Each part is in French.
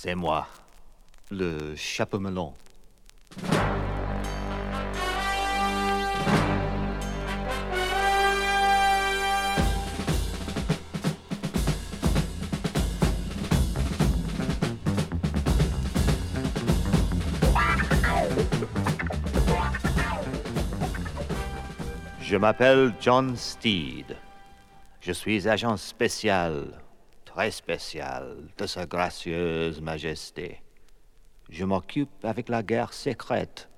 C'est moi, le chapeau melon. Je m'appelle John Steed. Je suis agent spécial, spécial, de Sa gracieuse Majesté. Je m'occupe avec la guerre secrète,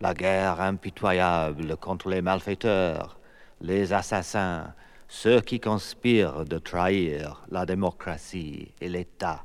la guerre impitoyable contre les malfaiteurs, les assassins, ceux qui conspirent de trahir la démocratie et l'État.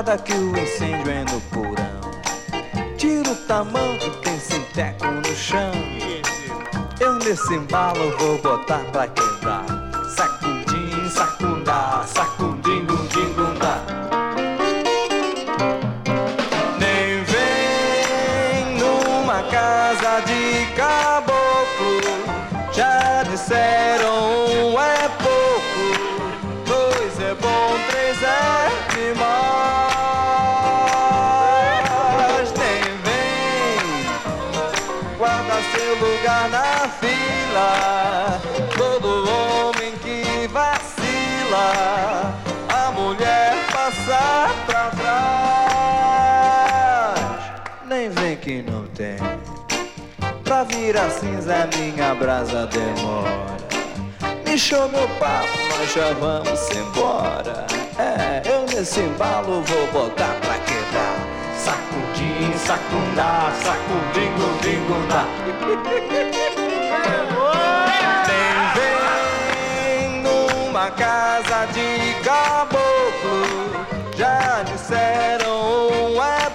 escada que o incêndio é no porão. Tira o tamanho que tem sinteco no chão. Eu nesse embalo vou botar pra quebrar. Virar cinza, minha brasa demora. Show meu papo, nós já vamos embora. É, eu nesse embalo vou botar pra quebrar. Sacudim, sacundá, sacudim, gundim, gundá. Nem vem numa casa de caboclo. Já disseram um é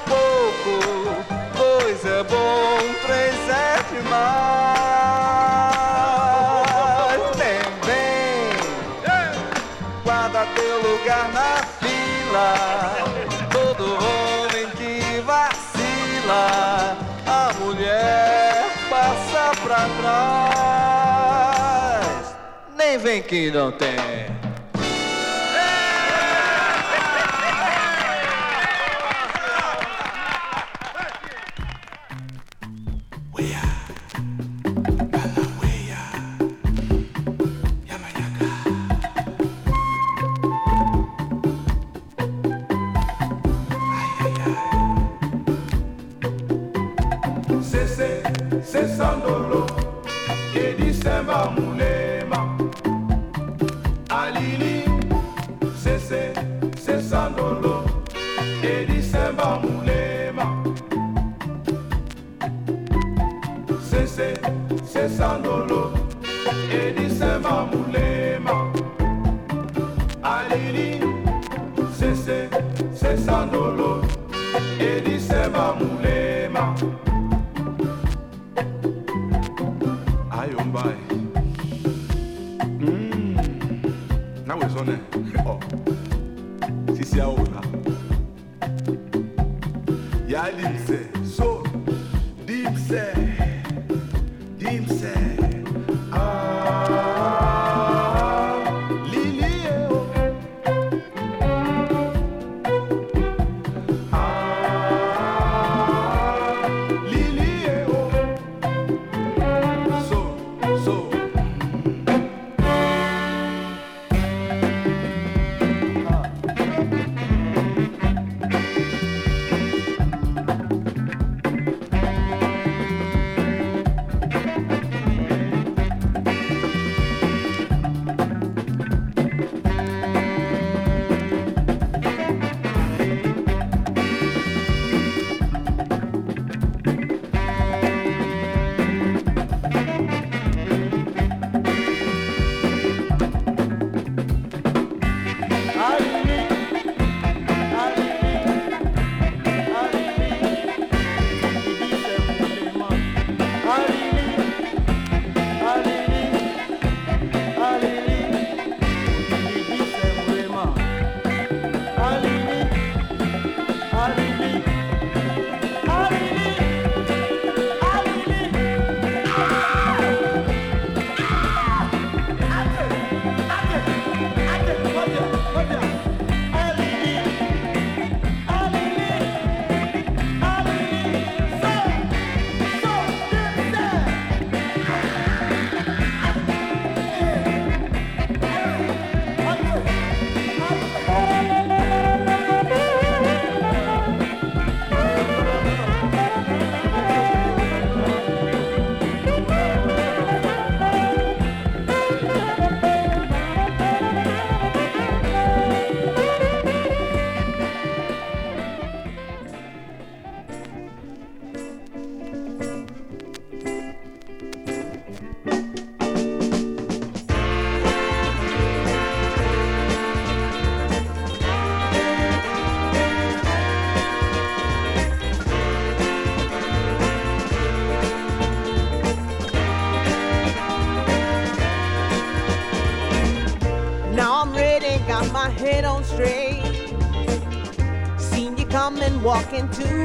Nem vem guarda teu lugar na fila. Todo homem que vacila, a mulher passa pra trás. Nem vem que não tem. to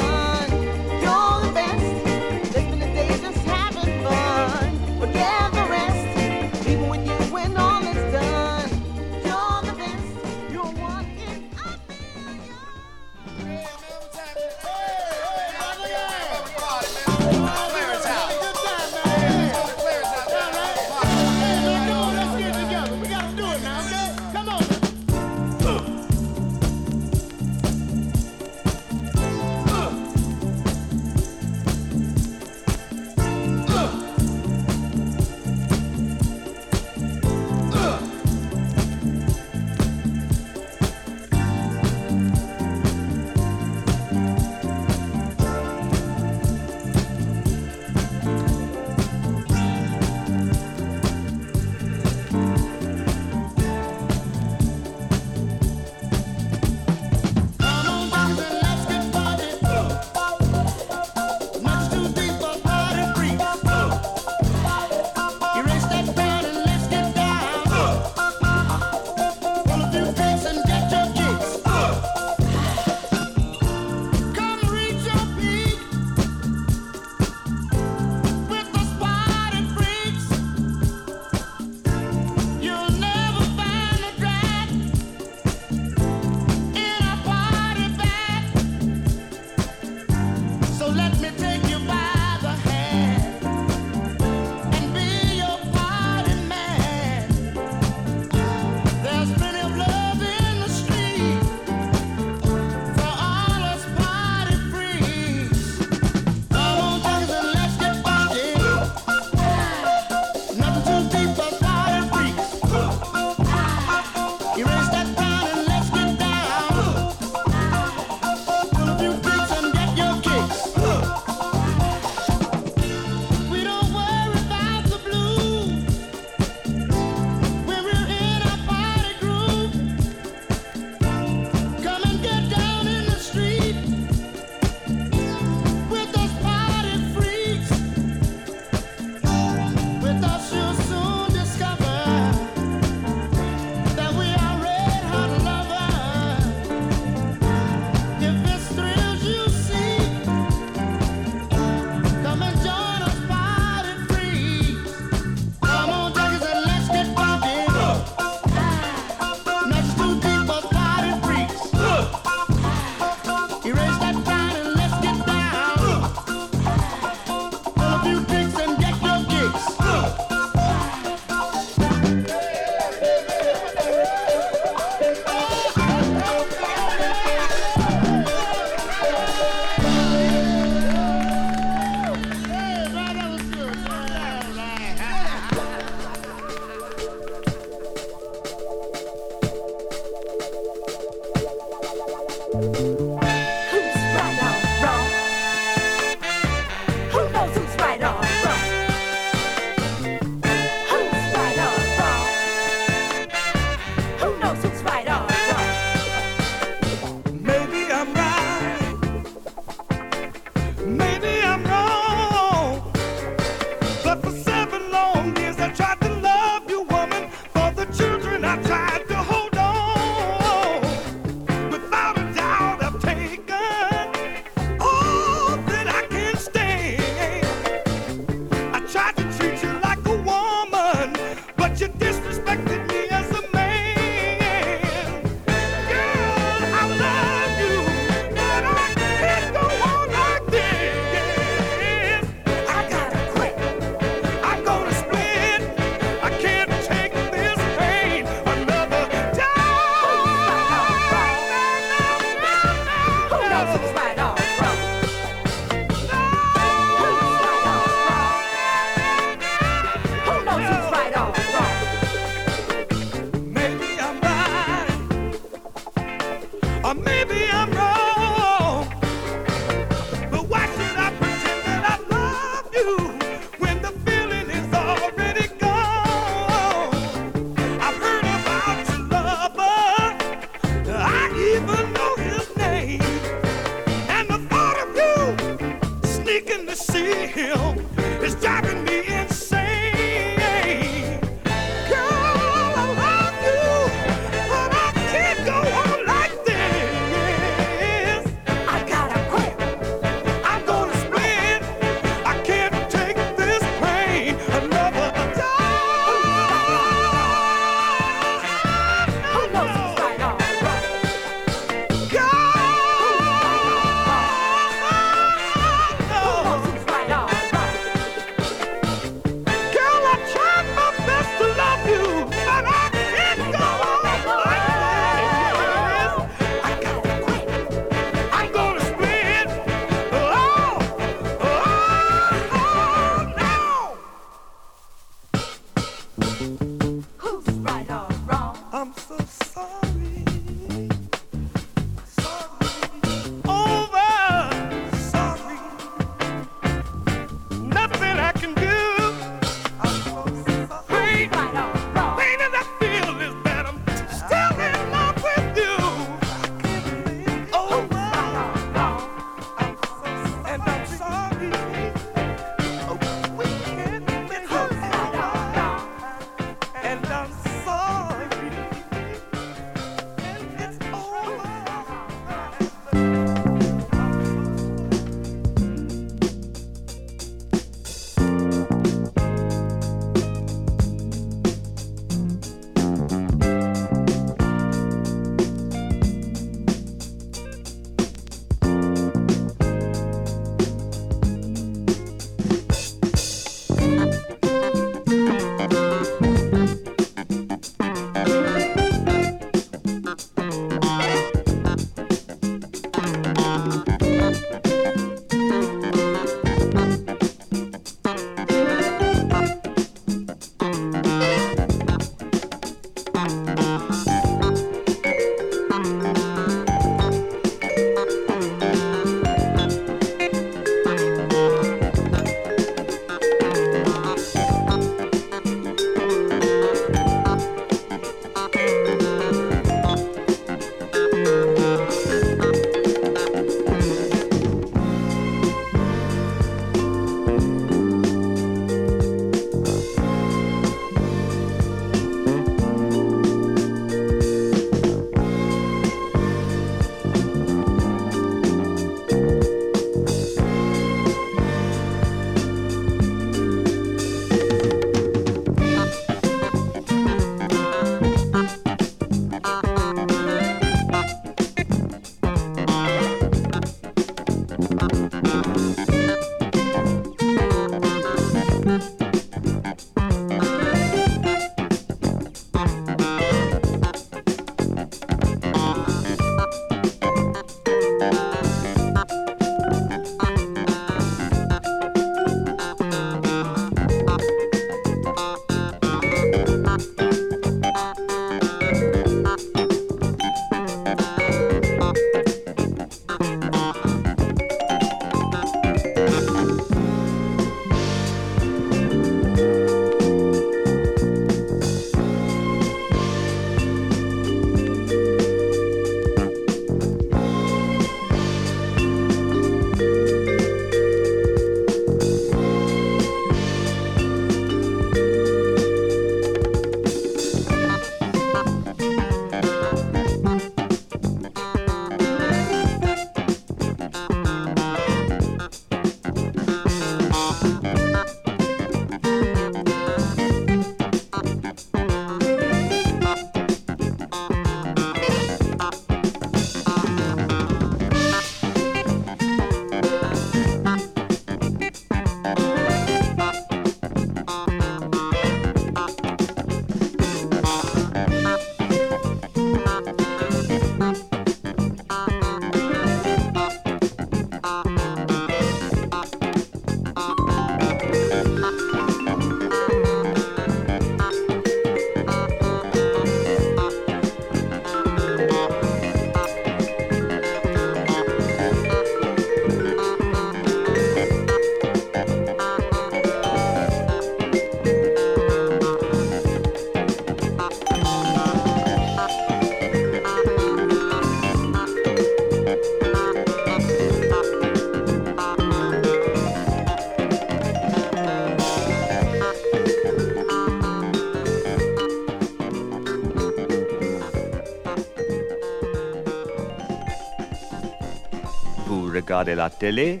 regardez la télé,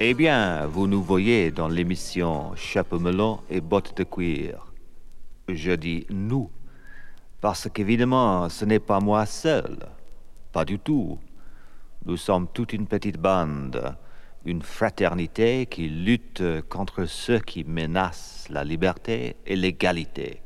eh bien, vous nous voyez dans l'émission Chapeau melon et bottes de cuir. Je dis nous, parce qu'évidemment, ce n'est pas moi seul. Pas du tout. Nous sommes toute une petite bande, une fraternité qui lutte contre ceux qui menacent la liberté et l'égalité.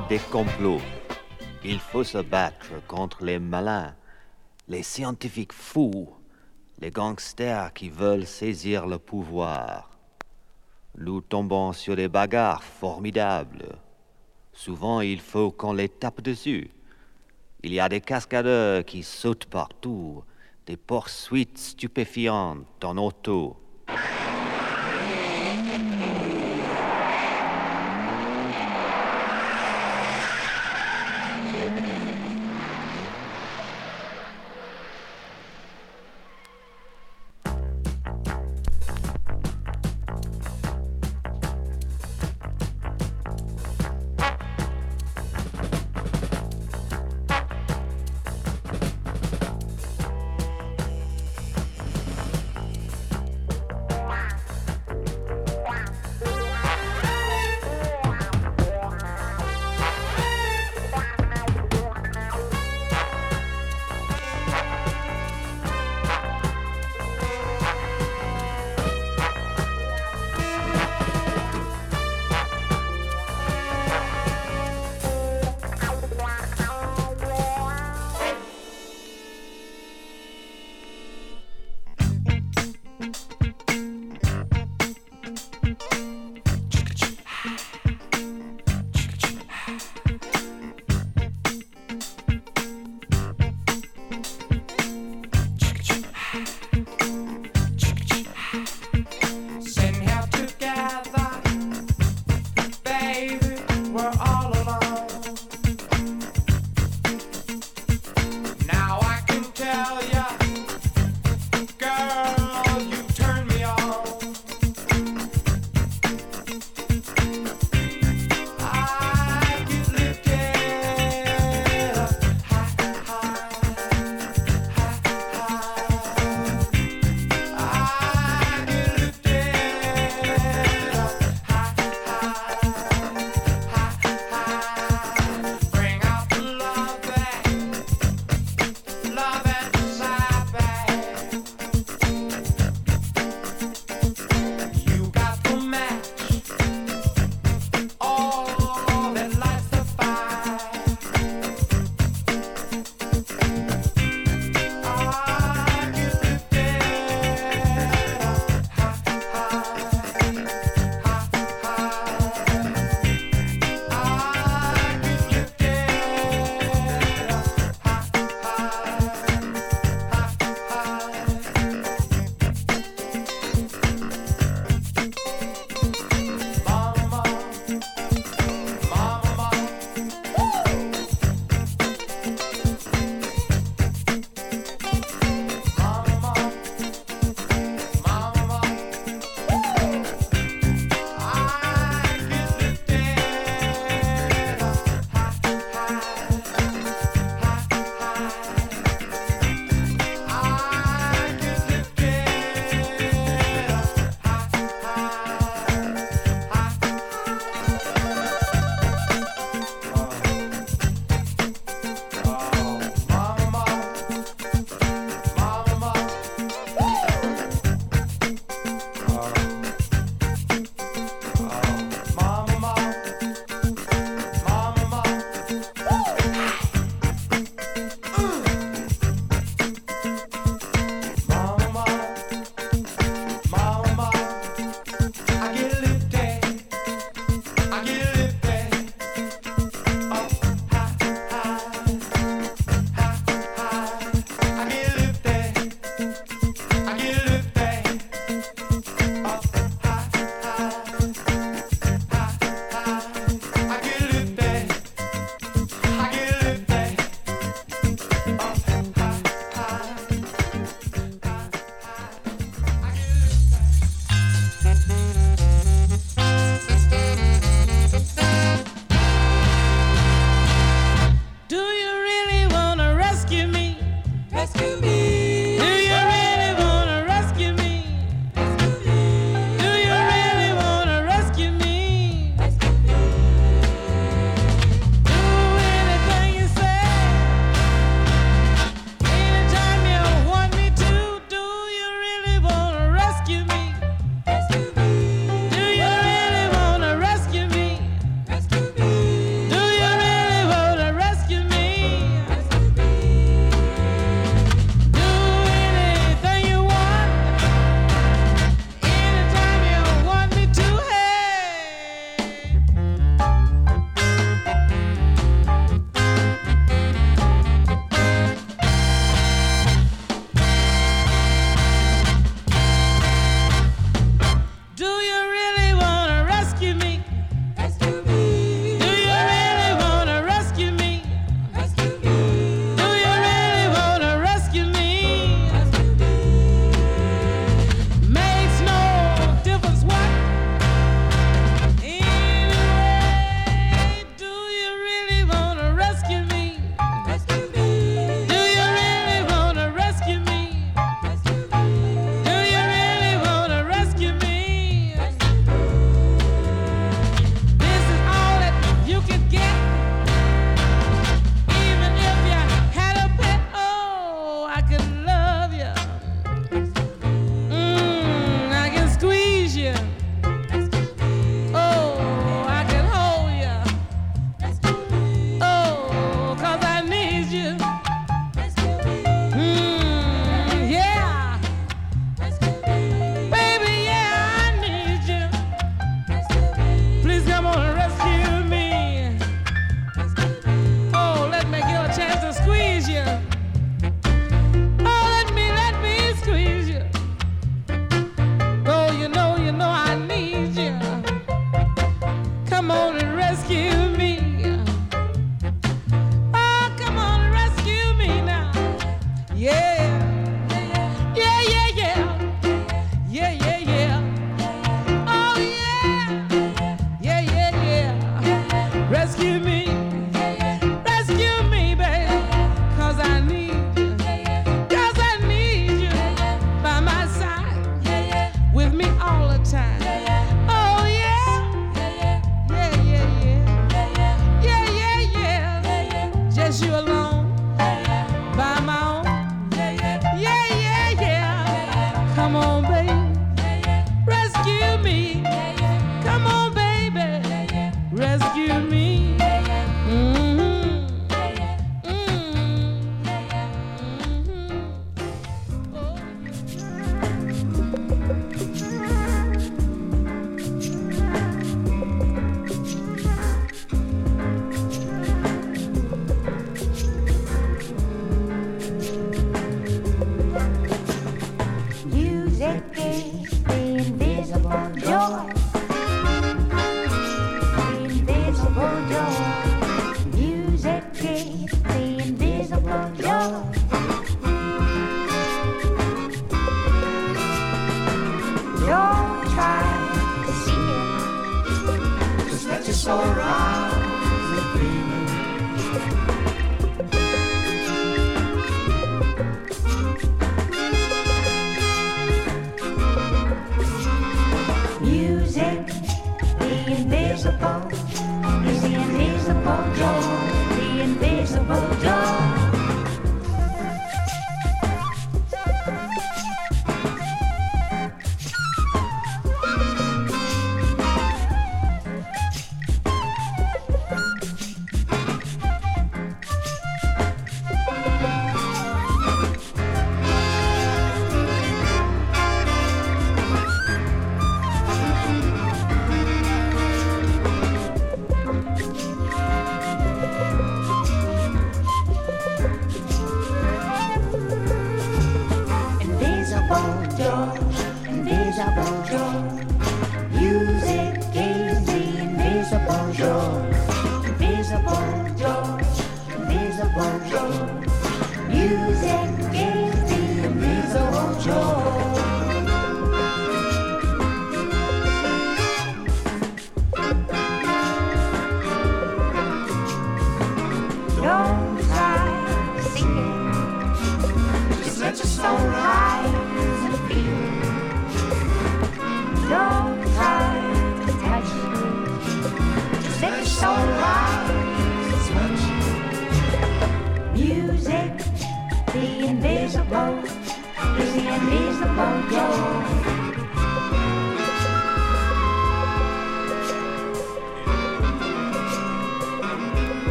Des complots. Il faut se battre contre les malins, les scientifiques fous, les gangsters qui veulent saisir le pouvoir. Nous tombons sur des bagarres formidables. Souvent, il faut qu'on les tape dessus. Il y a des cascadeurs qui sautent partout, des poursuites stupéfiantes en auto.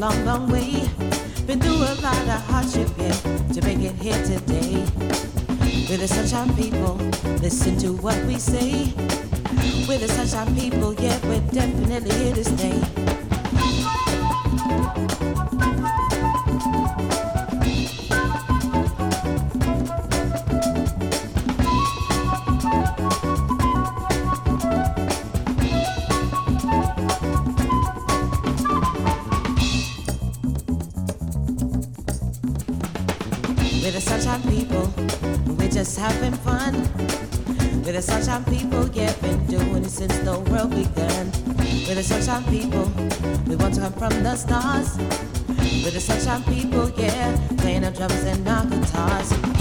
long, long way. Been through a lot of hardship yet to make it here today. We're the sunshine people, listen to what we say. We're the sunshine people, yeah, we're definitely here to stay. sunshine people, yeah, been doing it since the world began. We're the sunshine people, we want to come from the stars. We're the sunshine people, yeah, playing our drums and our guitars.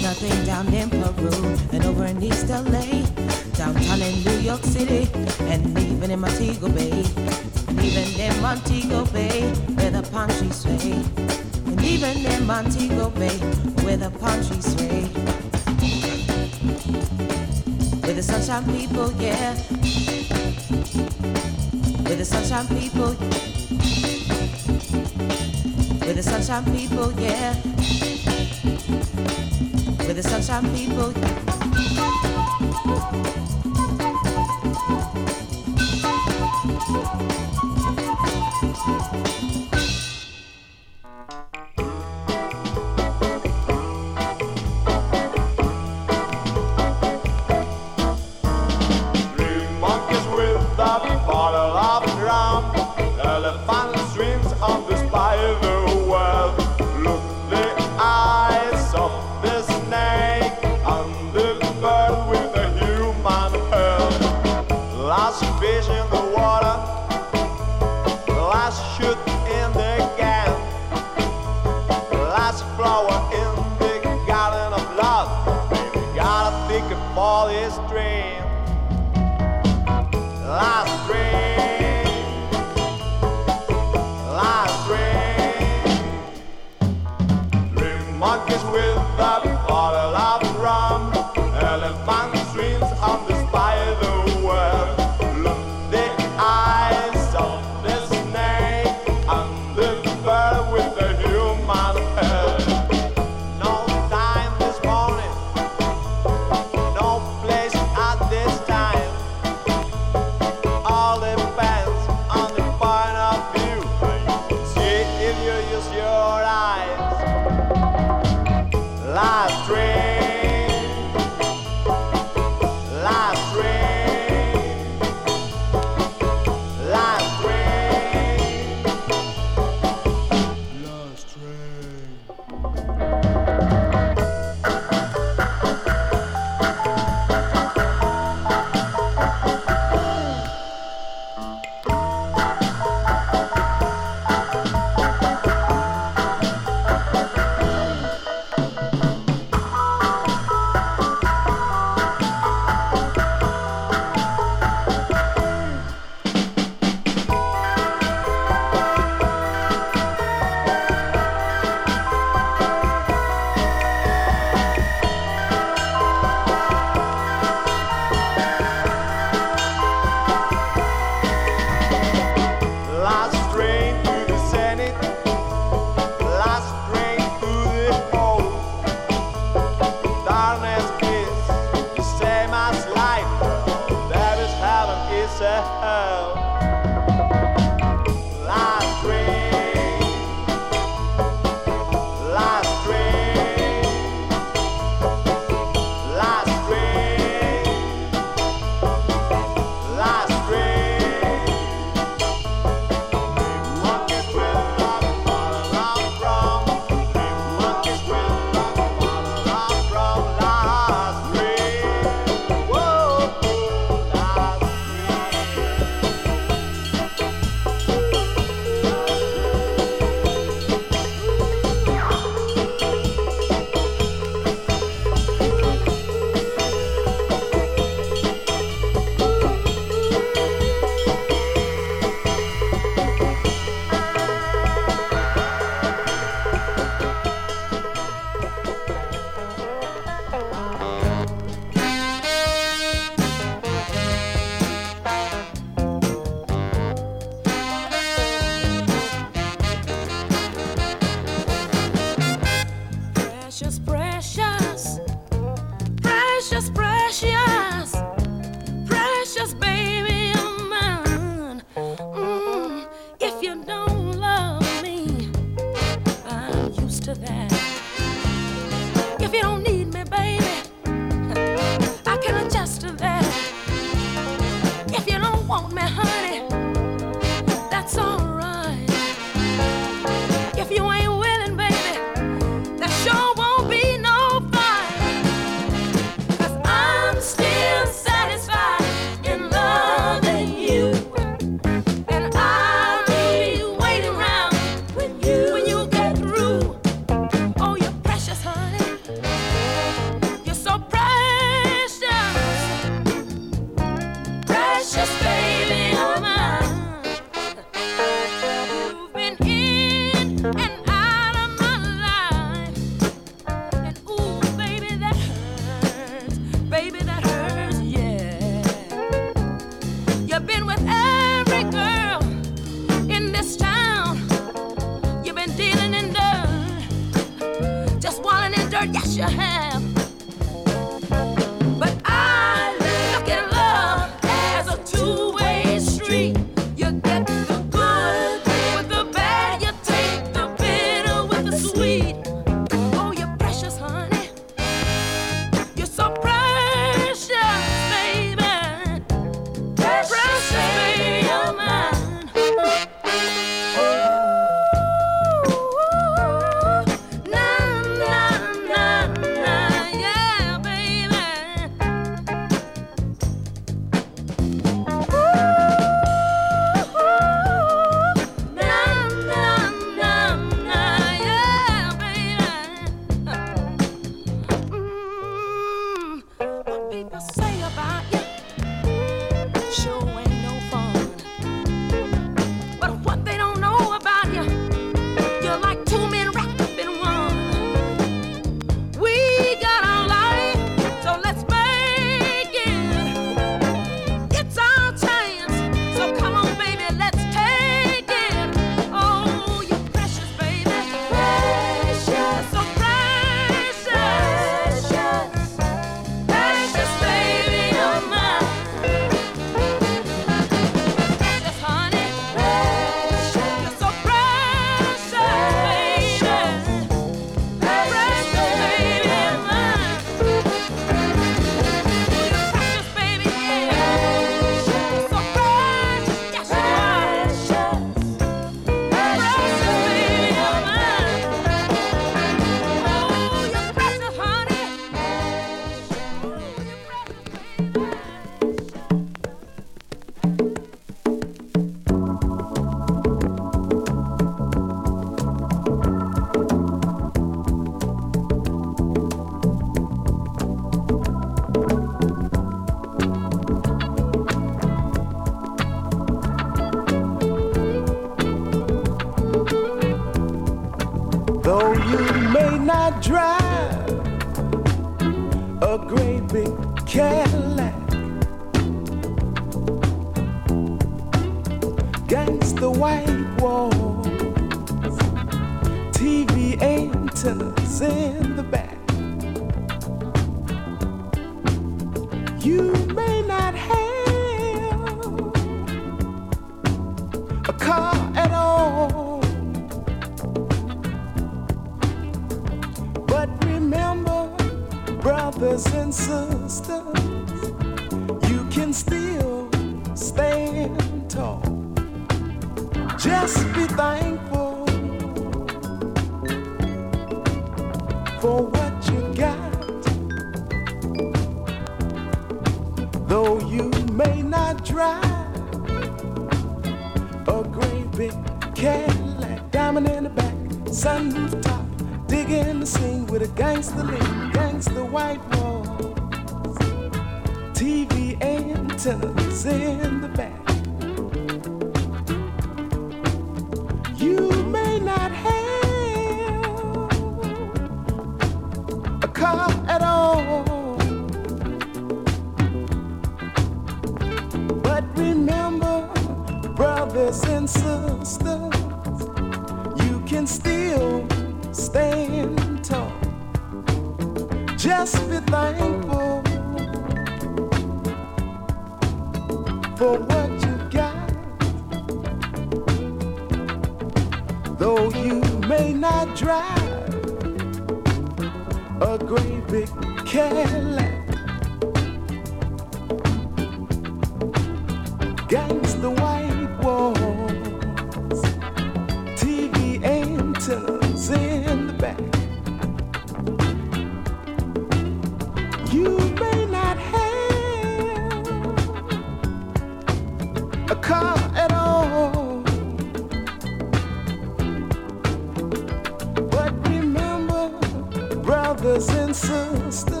Brothers and sisters,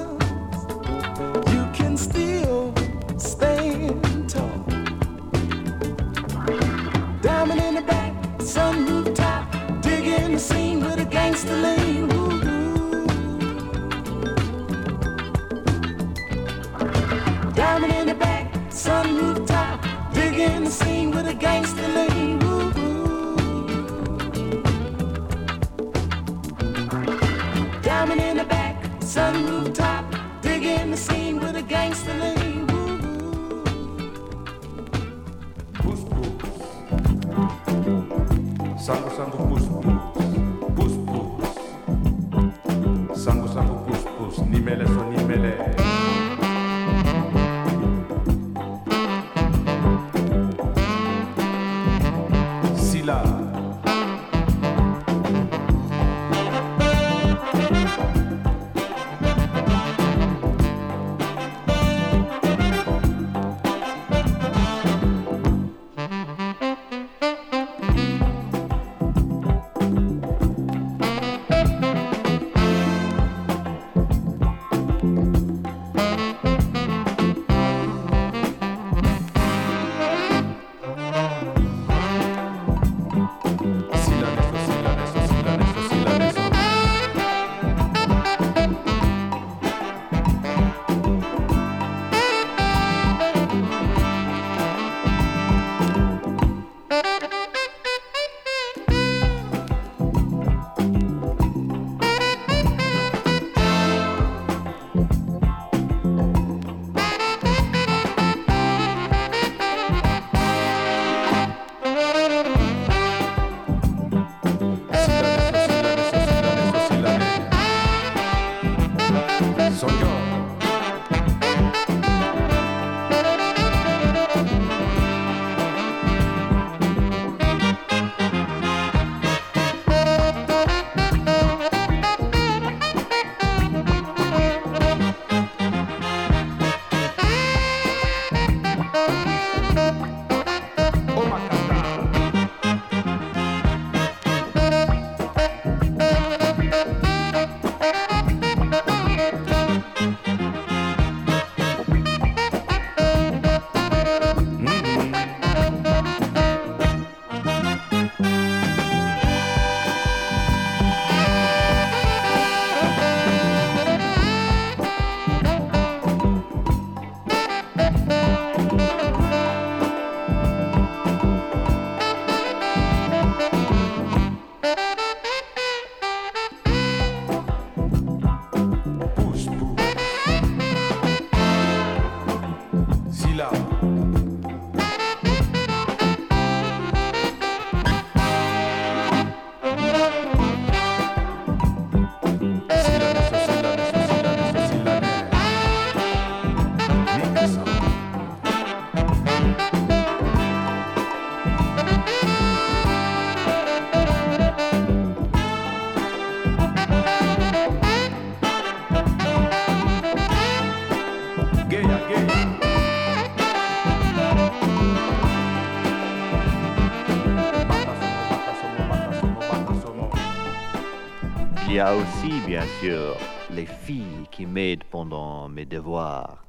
bien sûr, les filles qui m'aident pendant mes devoirs.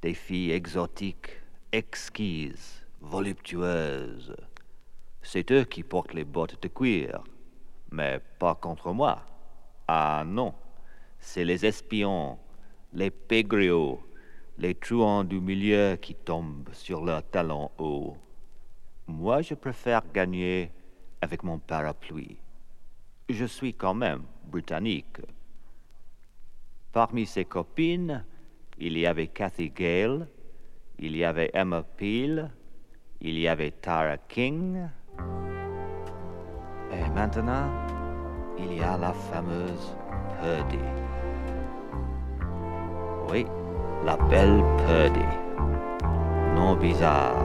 Des filles exotiques, exquises, voluptueuses. C'est eux qui portent les bottes de cuir, mais pas contre moi. Ah non, c'est les espions, les pégriots, les truands du milieu qui tombent sur leurs talons hauts. Moi, je préfère gagner avec mon parapluie je suis quand même britannique. Parmi ses copines, il y avait Cathy Gale, il y avait Emma Peel, il y avait Tara King. Et maintenant, il y a la fameuse Purdy. Oui, la belle Purdy. Nom bizarre,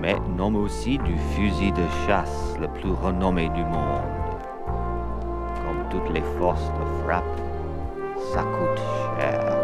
mais nom aussi du fusil de chasse le plus renommé du monde toutes les forces de frappe, ça coûte cher.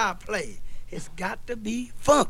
I play, it's got to be funky.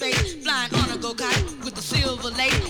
Space, flying on a go-kart with the silver lake.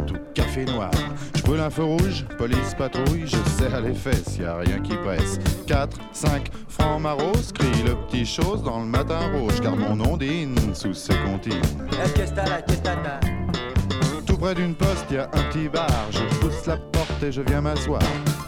café noir. Je brûle un feu rouge, police patrouille, je serre les fesses, y a rien qui presse. 4, 5, francs maros, crie le petit chose dans le matin rouge, car mon ondine sous ses comptines. Tout près d'une poste, y a un petit bar. Je pousse la porte et je viens m'asseoir.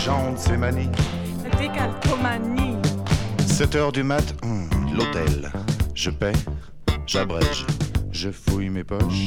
plaît. Les gens de ces manies. Décalcomanie. 7 heures du mat, hum, l'hôtel. Je paie, j'abrège, je fouille mes poches.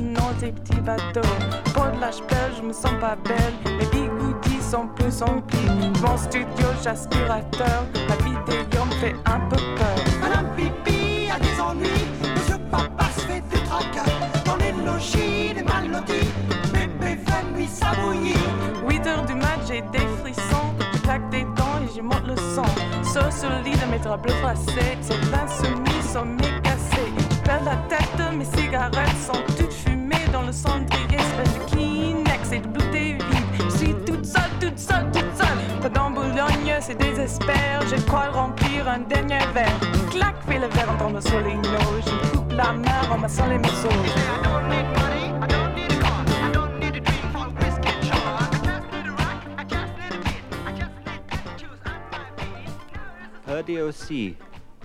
des petits bateaux. Pour de la chapelle, je me sens pas belle. Les bigoudis sont plus emplis. Mon studio, j'aspirateur. La vidéo me fait un peu peur. Madame Pipi a des ennuis. Monsieur Papa se fait des tracas. Dans les logis des mal lotis. Bébé ça bouillit. 8 heures du mat, j'ai des frissons. Je claque des dents et j'y monte le. Sauf sur le lit de mes draps bleus froissés. C'est l'insoumis, sont mes cassés. Je perds la tête, mes cigarettes sont toutes fumées dans le cendrier. Espèce de Kleenex et de bouteilles vides. Je suis toute seule, toute seule, toute seule. Pas dans Boulogne, c'est désespère. De quoi remplir un dernier verre. Clac, fais le verre en tombant sur les noix. Je coupe la main en massant les. Purdy aussi,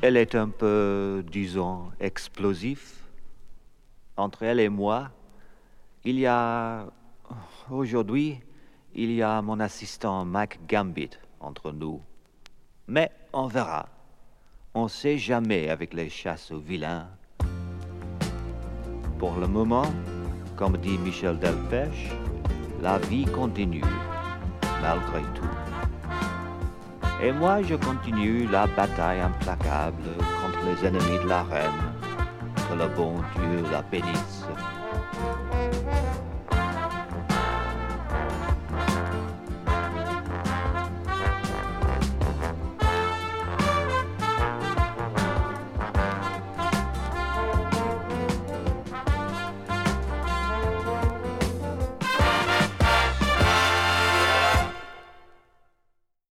elle est un peu, disons, explosif. Entre elle et moi, il y a, aujourd'hui, il y a mon assistant Mac Gambit entre nous. Mais on verra. On sait jamais avec les chasses aux vilains. Pour le moment, comme dit Michel Delpech, la vie continue, malgré tout. Et moi, je continue la bataille implacable contre les ennemis de la reine. Que le bon Dieu la bénisse. Música